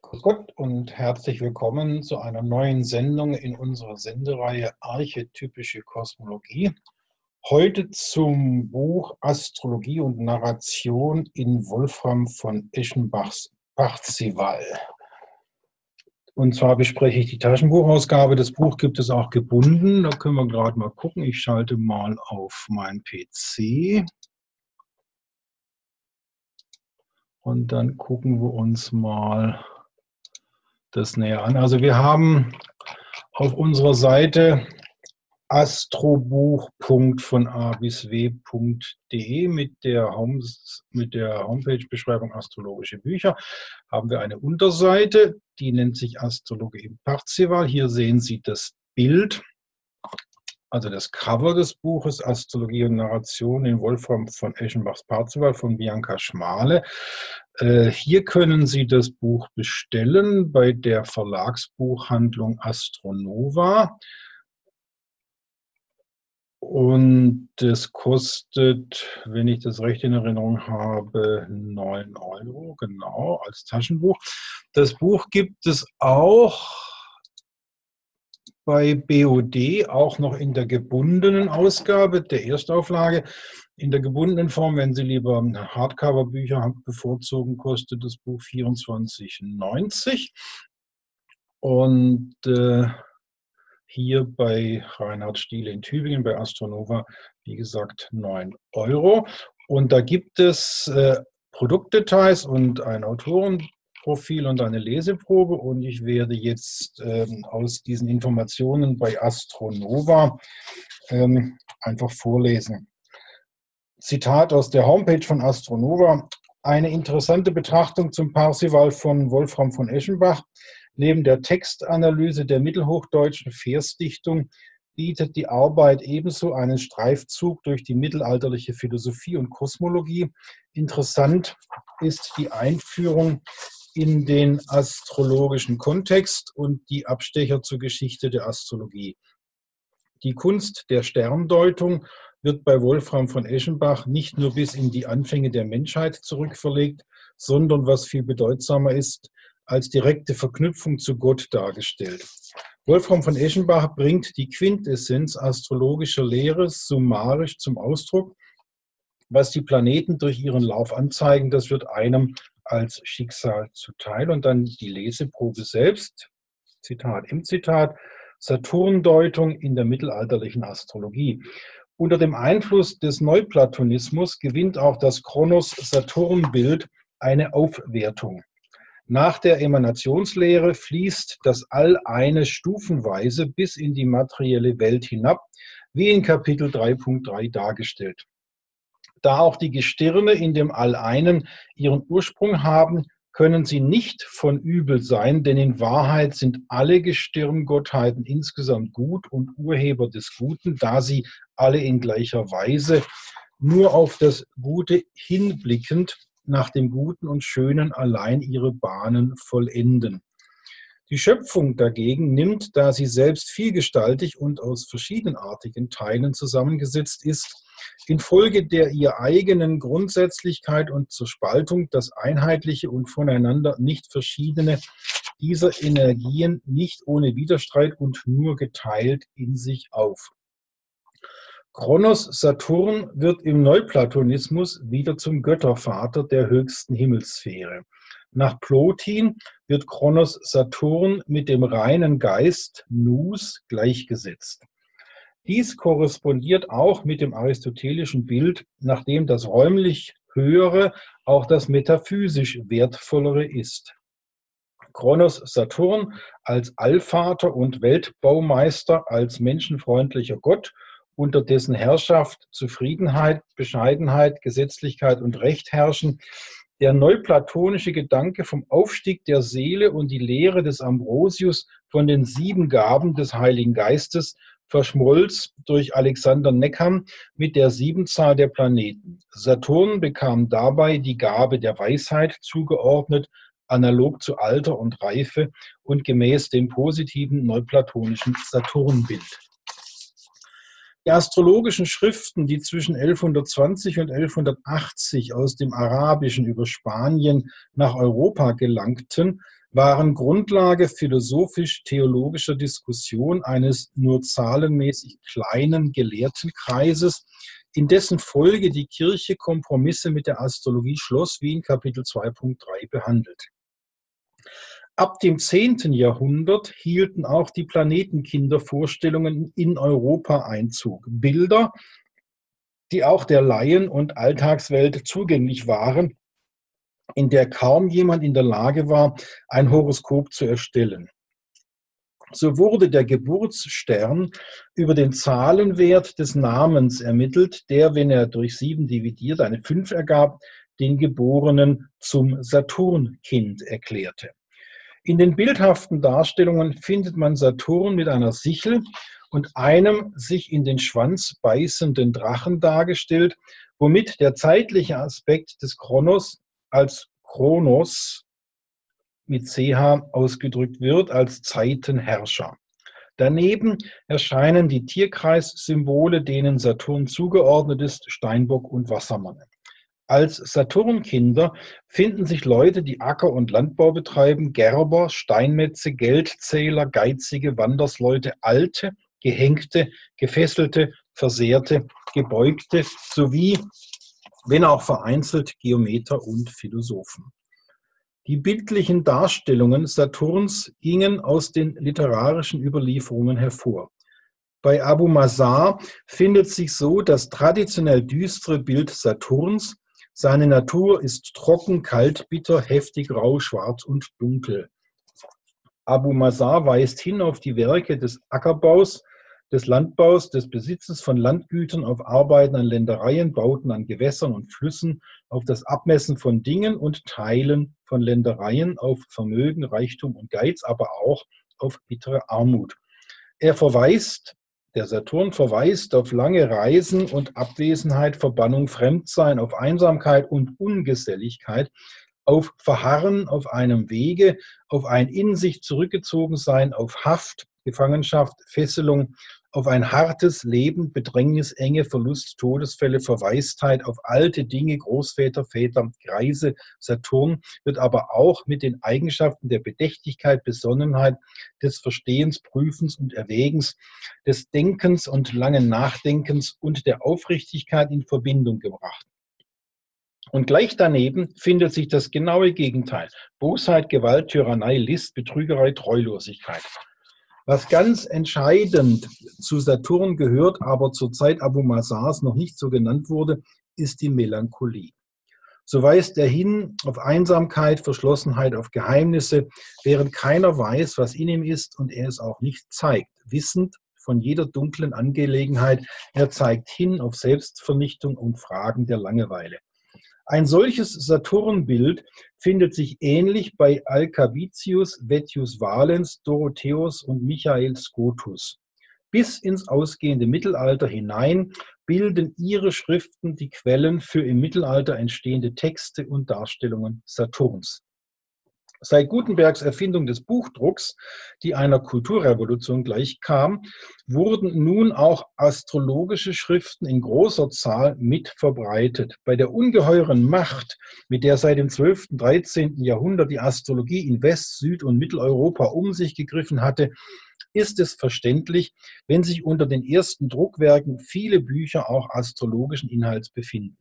Grüß Gott und herzlich willkommen zu einer neuen Sendung in unserer Sendereihe Archetypische Kosmologie. Heute zum Buch Astrologie und Narration in Wolfram von Eschenbachs Parzival. Und zwar bespreche ich die Taschenbuchausgabe. Das Buch gibt es auch gebunden. Da können wir gerade mal gucken. Ich schalte mal auf meinen PC. Und dann gucken wir uns mal das näher an. Also wir haben auf unserer Seite astrobuch.von a bis w.de mit der, mit der Homepage-Beschreibung astrologische Bücher haben wir eine Unterseite, die nennt sich Astrologie im Parzival. Hier sehen Sie das Bild also das Cover des Buches Astrologie und Narration in Wolfram von Eschenbachs Parzival von Bianca Schmale. Äh, hier können Sie das Buch bestellen bei der Verlagsbuchhandlung Astronova. Und es kostet, wenn ich das recht in Erinnerung habe, 9 Euro, genau, als Taschenbuch. Das Buch gibt es auch bei BOD auch noch in der gebundenen Ausgabe der Erstauflage. In der gebundenen Form, wenn Sie lieber Hardcover-Bücher bevorzugen, kostet das Buch 24,90. Und äh, hier bei Reinhard Stiele in Tübingen, bei Astronova, wie gesagt, 9 Euro. Und da gibt es äh, Produktdetails und ein Autoren Profil und eine Leseprobe und ich werde jetzt ähm, aus diesen Informationen bei Astronova ähm, einfach vorlesen. Zitat aus der Homepage von Astronova. Eine interessante Betrachtung zum Parsival von Wolfram von Eschenbach. Neben der Textanalyse der mittelhochdeutschen Versdichtung bietet die Arbeit ebenso einen Streifzug durch die mittelalterliche Philosophie und Kosmologie. Interessant ist die Einführung in den astrologischen Kontext und die Abstecher zur Geschichte der Astrologie. Die Kunst der Sterndeutung wird bei Wolfram von Eschenbach nicht nur bis in die Anfänge der Menschheit zurückverlegt, sondern, was viel bedeutsamer ist, als direkte Verknüpfung zu Gott dargestellt. Wolfram von Eschenbach bringt die Quintessenz astrologischer Lehre summarisch zum Ausdruck. Was die Planeten durch ihren Lauf anzeigen, das wird einem als Schicksal zuteil. Und dann die Leseprobe selbst, Zitat im Zitat, Saturndeutung in der mittelalterlichen Astrologie. Unter dem Einfluss des Neuplatonismus gewinnt auch das Kronos-Saturn-Bild eine Aufwertung. Nach der Emanationslehre fließt das All eine stufenweise bis in die materielle Welt hinab, wie in Kapitel 3.3 dargestellt. Da auch die Gestirne in dem All-Einen ihren Ursprung haben, können sie nicht von übel sein, denn in Wahrheit sind alle Gestirngottheiten insgesamt gut und Urheber des Guten, da sie alle in gleicher Weise nur auf das Gute hinblickend nach dem Guten und Schönen allein ihre Bahnen vollenden. Die Schöpfung dagegen nimmt, da sie selbst vielgestaltig und aus verschiedenartigen Teilen zusammengesetzt ist, infolge der ihr eigenen Grundsätzlichkeit und zur Spaltung das Einheitliche und voneinander nicht verschiedene dieser Energien nicht ohne Widerstreit und nur geteilt in sich auf. Kronos Saturn wird im Neuplatonismus wieder zum Göttervater der höchsten Himmelssphäre. Nach Plotin wird Kronos Saturn mit dem reinen Geist Nous gleichgesetzt. Dies korrespondiert auch mit dem aristotelischen Bild, nachdem das räumlich Höhere auch das metaphysisch Wertvollere ist. Kronos Saturn als Allvater und Weltbaumeister, als menschenfreundlicher Gott, unter dessen Herrschaft Zufriedenheit, Bescheidenheit, Gesetzlichkeit und Recht herrschen, der neuplatonische Gedanke vom Aufstieg der Seele und die Lehre des Ambrosius von den sieben Gaben des Heiligen Geistes verschmolz durch Alexander Neckham mit der Siebenzahl der Planeten. Saturn bekam dabei die Gabe der Weisheit zugeordnet, analog zu Alter und Reife und gemäß dem positiven neuplatonischen Saturnbild. Die astrologischen Schriften, die zwischen 1120 und 1180 aus dem Arabischen über Spanien nach Europa gelangten, waren Grundlage philosophisch-theologischer Diskussion eines nur zahlenmäßig kleinen Gelehrtenkreises, in dessen Folge die Kirche Kompromisse mit der Astrologie schloss, wie in Kapitel 2.3 behandelt. Ab dem 10. Jahrhundert hielten auch die Planetenkindervorstellungen in Europa Einzug. Bilder, die auch der Laien- und Alltagswelt zugänglich waren, in der kaum jemand in der Lage war, ein Horoskop zu erstellen. So wurde der Geburtsstern über den Zahlenwert des Namens ermittelt, der, wenn er durch sieben dividiert, eine fünf ergab, den Geborenen zum Saturnkind erklärte. In den bildhaften Darstellungen findet man Saturn mit einer Sichel und einem sich in den Schwanz beißenden Drachen dargestellt, womit der zeitliche Aspekt des Kronos als Kronos mit CH ausgedrückt wird, als Zeitenherrscher. Daneben erscheinen die Tierkreissymbole, denen Saturn zugeordnet ist, Steinbock und Wassermann. Als Saturnkinder finden sich Leute, die Acker- und Landbau betreiben, Gerber, Steinmetze, Geldzähler, geizige Wandersleute, Alte, Gehängte, Gefesselte, Versehrte, Gebeugte sowie wenn auch vereinzelt Geometer und Philosophen. Die bildlichen Darstellungen Saturns gingen aus den literarischen Überlieferungen hervor. Bei Abu Mazar findet sich so das traditionell düstere Bild Saturns. Seine Natur ist trocken, kalt, bitter, heftig, rau, schwarz und dunkel. Abu Mazar weist hin auf die Werke des Ackerbaus, des Landbaus, des Besitzes von Landgütern, auf Arbeiten an Ländereien, Bauten an Gewässern und Flüssen, auf das Abmessen von Dingen und Teilen von Ländereien, auf Vermögen, Reichtum und Geiz, aber auch auf bittere Armut. Er verweist, der Saturn verweist auf lange Reisen und Abwesenheit, Verbannung, Fremdsein, auf Einsamkeit und Ungeselligkeit, auf Verharren auf einem Wege, auf ein in sich zurückgezogen sein, auf Haft, Gefangenschaft, Fesselung, auf ein hartes Leben, Bedrängnis, Enge, Verlust, Todesfälle, Verwaistheit, auf alte Dinge, Großväter, Väter, Kreise. Saturn wird aber auch mit den Eigenschaften der Bedächtigkeit, Besonnenheit, des Verstehens, Prüfens und Erwägens, des Denkens und langen Nachdenkens und der Aufrichtigkeit in Verbindung gebracht. Und gleich daneben findet sich das genaue Gegenteil. Bosheit, Gewalt, Tyrannei, List, Betrügerei, Treulosigkeit. Was ganz entscheidend zu Saturn gehört, aber zur Zeit Abu Mazars noch nicht so genannt wurde, ist die Melancholie. So weist er hin auf Einsamkeit, Verschlossenheit, auf Geheimnisse, während keiner weiß, was in ihm ist und er es auch nicht zeigt. Wissend von jeder dunklen Angelegenheit, er zeigt hin auf Selbstvernichtung und Fragen der Langeweile. Ein solches Saturnbild findet sich ähnlich bei Alcavitius, Vettius Valens, Dorotheus und Michael Scotus. Bis ins ausgehende Mittelalter hinein bilden ihre Schriften die Quellen für im Mittelalter entstehende Texte und Darstellungen Saturns. Seit Gutenbergs Erfindung des Buchdrucks, die einer Kulturrevolution gleichkam, wurden nun auch astrologische Schriften in großer Zahl mit verbreitet. Bei der ungeheuren Macht, mit der seit dem 12. und 13. Jahrhundert die Astrologie in West-, Süd- und Mitteleuropa um sich gegriffen hatte, ist es verständlich, wenn sich unter den ersten Druckwerken viele Bücher auch astrologischen Inhalts befinden.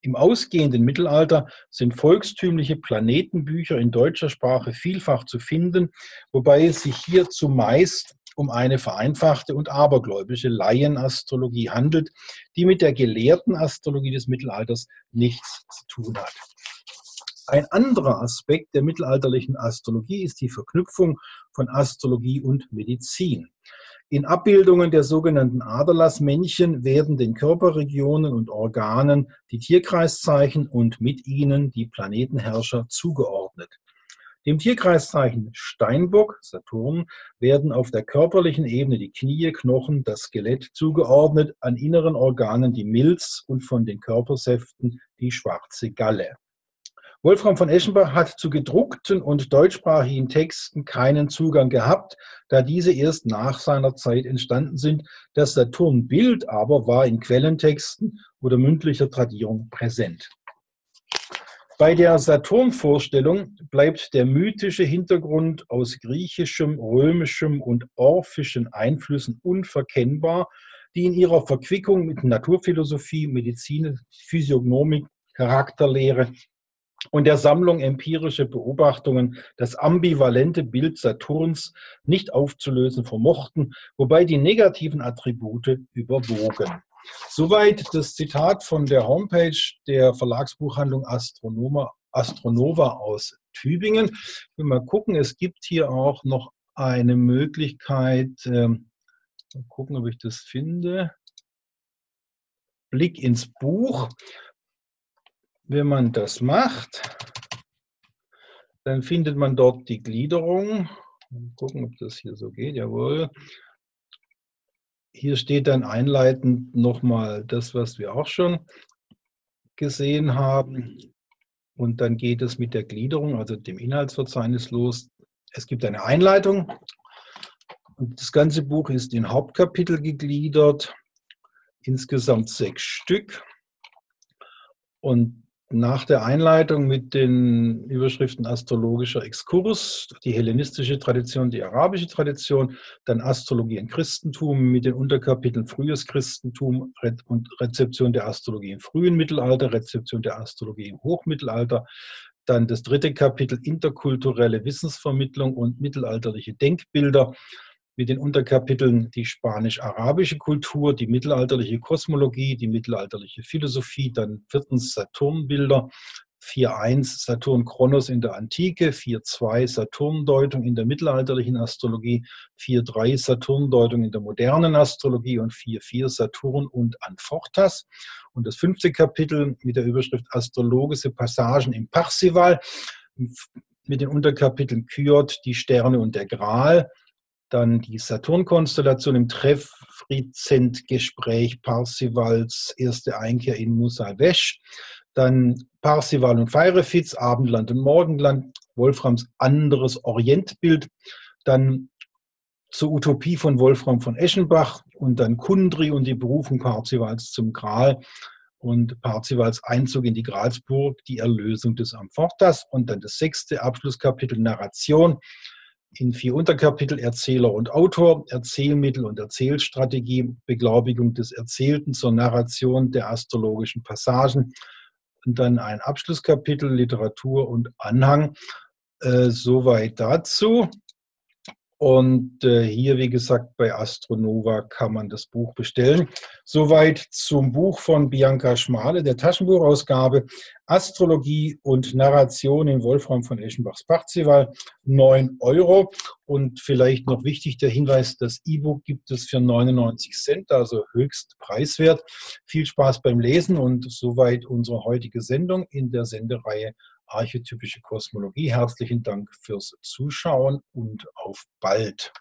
Im ausgehenden Mittelalter sind volkstümliche Planetenbücher in deutscher Sprache vielfach zu finden, wobei es sich hier zumeist um eine vereinfachte und abergläubische Laienastrologie handelt, die mit der gelehrten Astrologie des Mittelalters nichts zu tun hat. Ein anderer Aspekt der mittelalterlichen Astrologie ist die Verknüpfung von Astrologie und Medizin. In Abbildungen der sogenannten Aderlassmännchen werden den Körperregionen und Organen die Tierkreiszeichen und mit ihnen die Planetenherrscher zugeordnet. Dem Tierkreiszeichen Steinbock, Saturn, werden auf der körperlichen Ebene die Knie, Knochen, das Skelett zugeordnet, an inneren Organen die Milz und von den Körpersäften die schwarze Galle. Wolfram von Eschenbach hat zu gedruckten und deutschsprachigen Texten keinen Zugang gehabt, da diese erst nach seiner Zeit entstanden sind. Das Saturnbild aber war in Quellentexten oder mündlicher Tradierung präsent. Bei der Saturnvorstellung bleibt der mythische Hintergrund aus griechischem, römischem und orphischen Einflüssen unverkennbar, die in ihrer Verquickung mit Naturphilosophie, Medizin, Physiognomik, Charakterlehre und der Sammlung empirische Beobachtungen das ambivalente Bild Saturns nicht aufzulösen vermochten, wobei die negativen Attribute überwogen. Soweit das Zitat von der Homepage der Verlagsbuchhandlung Astronoma, Astronova aus Tübingen. Ich will mal gucken, es gibt hier auch noch eine Möglichkeit, mal gucken, ob ich das finde. Blick ins Buch. Wenn man das macht, dann findet man dort die Gliederung. Mal gucken, ob das hier so geht. Jawohl. Hier steht dann einleitend nochmal das, was wir auch schon gesehen haben. Und dann geht es mit der Gliederung, also dem Inhaltsverzeichnis los. Es gibt eine Einleitung. Und das ganze Buch ist in Hauptkapitel gegliedert, insgesamt sechs Stück. Und nach der Einleitung mit den Überschriften astrologischer Exkurs, die hellenistische Tradition, die arabische Tradition, dann Astrologie und Christentum mit den Unterkapiteln frühes Christentum und Rezeption der Astrologie im frühen Mittelalter, Rezeption der Astrologie im Hochmittelalter, dann das dritte Kapitel interkulturelle Wissensvermittlung und mittelalterliche Denkbilder mit den Unterkapiteln die spanisch-arabische Kultur, die mittelalterliche Kosmologie, die mittelalterliche Philosophie, dann viertens Saturnbilder, 4.1 Saturn Kronos in der Antike, 4.2 Saturndeutung in der mittelalterlichen Astrologie, 4.3 Saturndeutung in der modernen Astrologie und 4.4 Saturn und Anfortas. Und das fünfte Kapitel mit der Überschrift Astrologische Passagen im Parsival mit den Unterkapiteln Kyot, die Sterne und der Gral, dann die Saturn-Konstellation im Treff-Friedzent-Gespräch Parsivals erste Einkehr in Musalvesh, dann Parsival und Feirefiz, Abendland und Morgenland, Wolframs anderes Orientbild, dann zur Utopie von Wolfram von Eschenbach und dann Kundri und die Berufung Parzivals zum Gral und Parzivals Einzug in die Gralsburg, die Erlösung des Amfortas und dann das sechste Abschlusskapitel Narration, in vier Unterkapitel Erzähler und Autor, Erzählmittel und Erzählstrategie, Beglaubigung des Erzählten zur Narration der astrologischen Passagen und dann ein Abschlusskapitel Literatur und Anhang. Äh, soweit dazu. Und äh, hier, wie gesagt, bei Astronova kann man das Buch bestellen. Soweit zum Buch von Bianca Schmale, der Taschenbuchausgabe Astrologie und Narration in Wolfram von Eschenbachs Parzival, 9 Euro. Und vielleicht noch wichtig der Hinweis, das E-Book gibt es für 99 Cent, also höchst preiswert. Viel Spaß beim Lesen und soweit unsere heutige Sendung in der Sendereihe archetypische Kosmologie. Herzlichen Dank fürs Zuschauen und auf bald.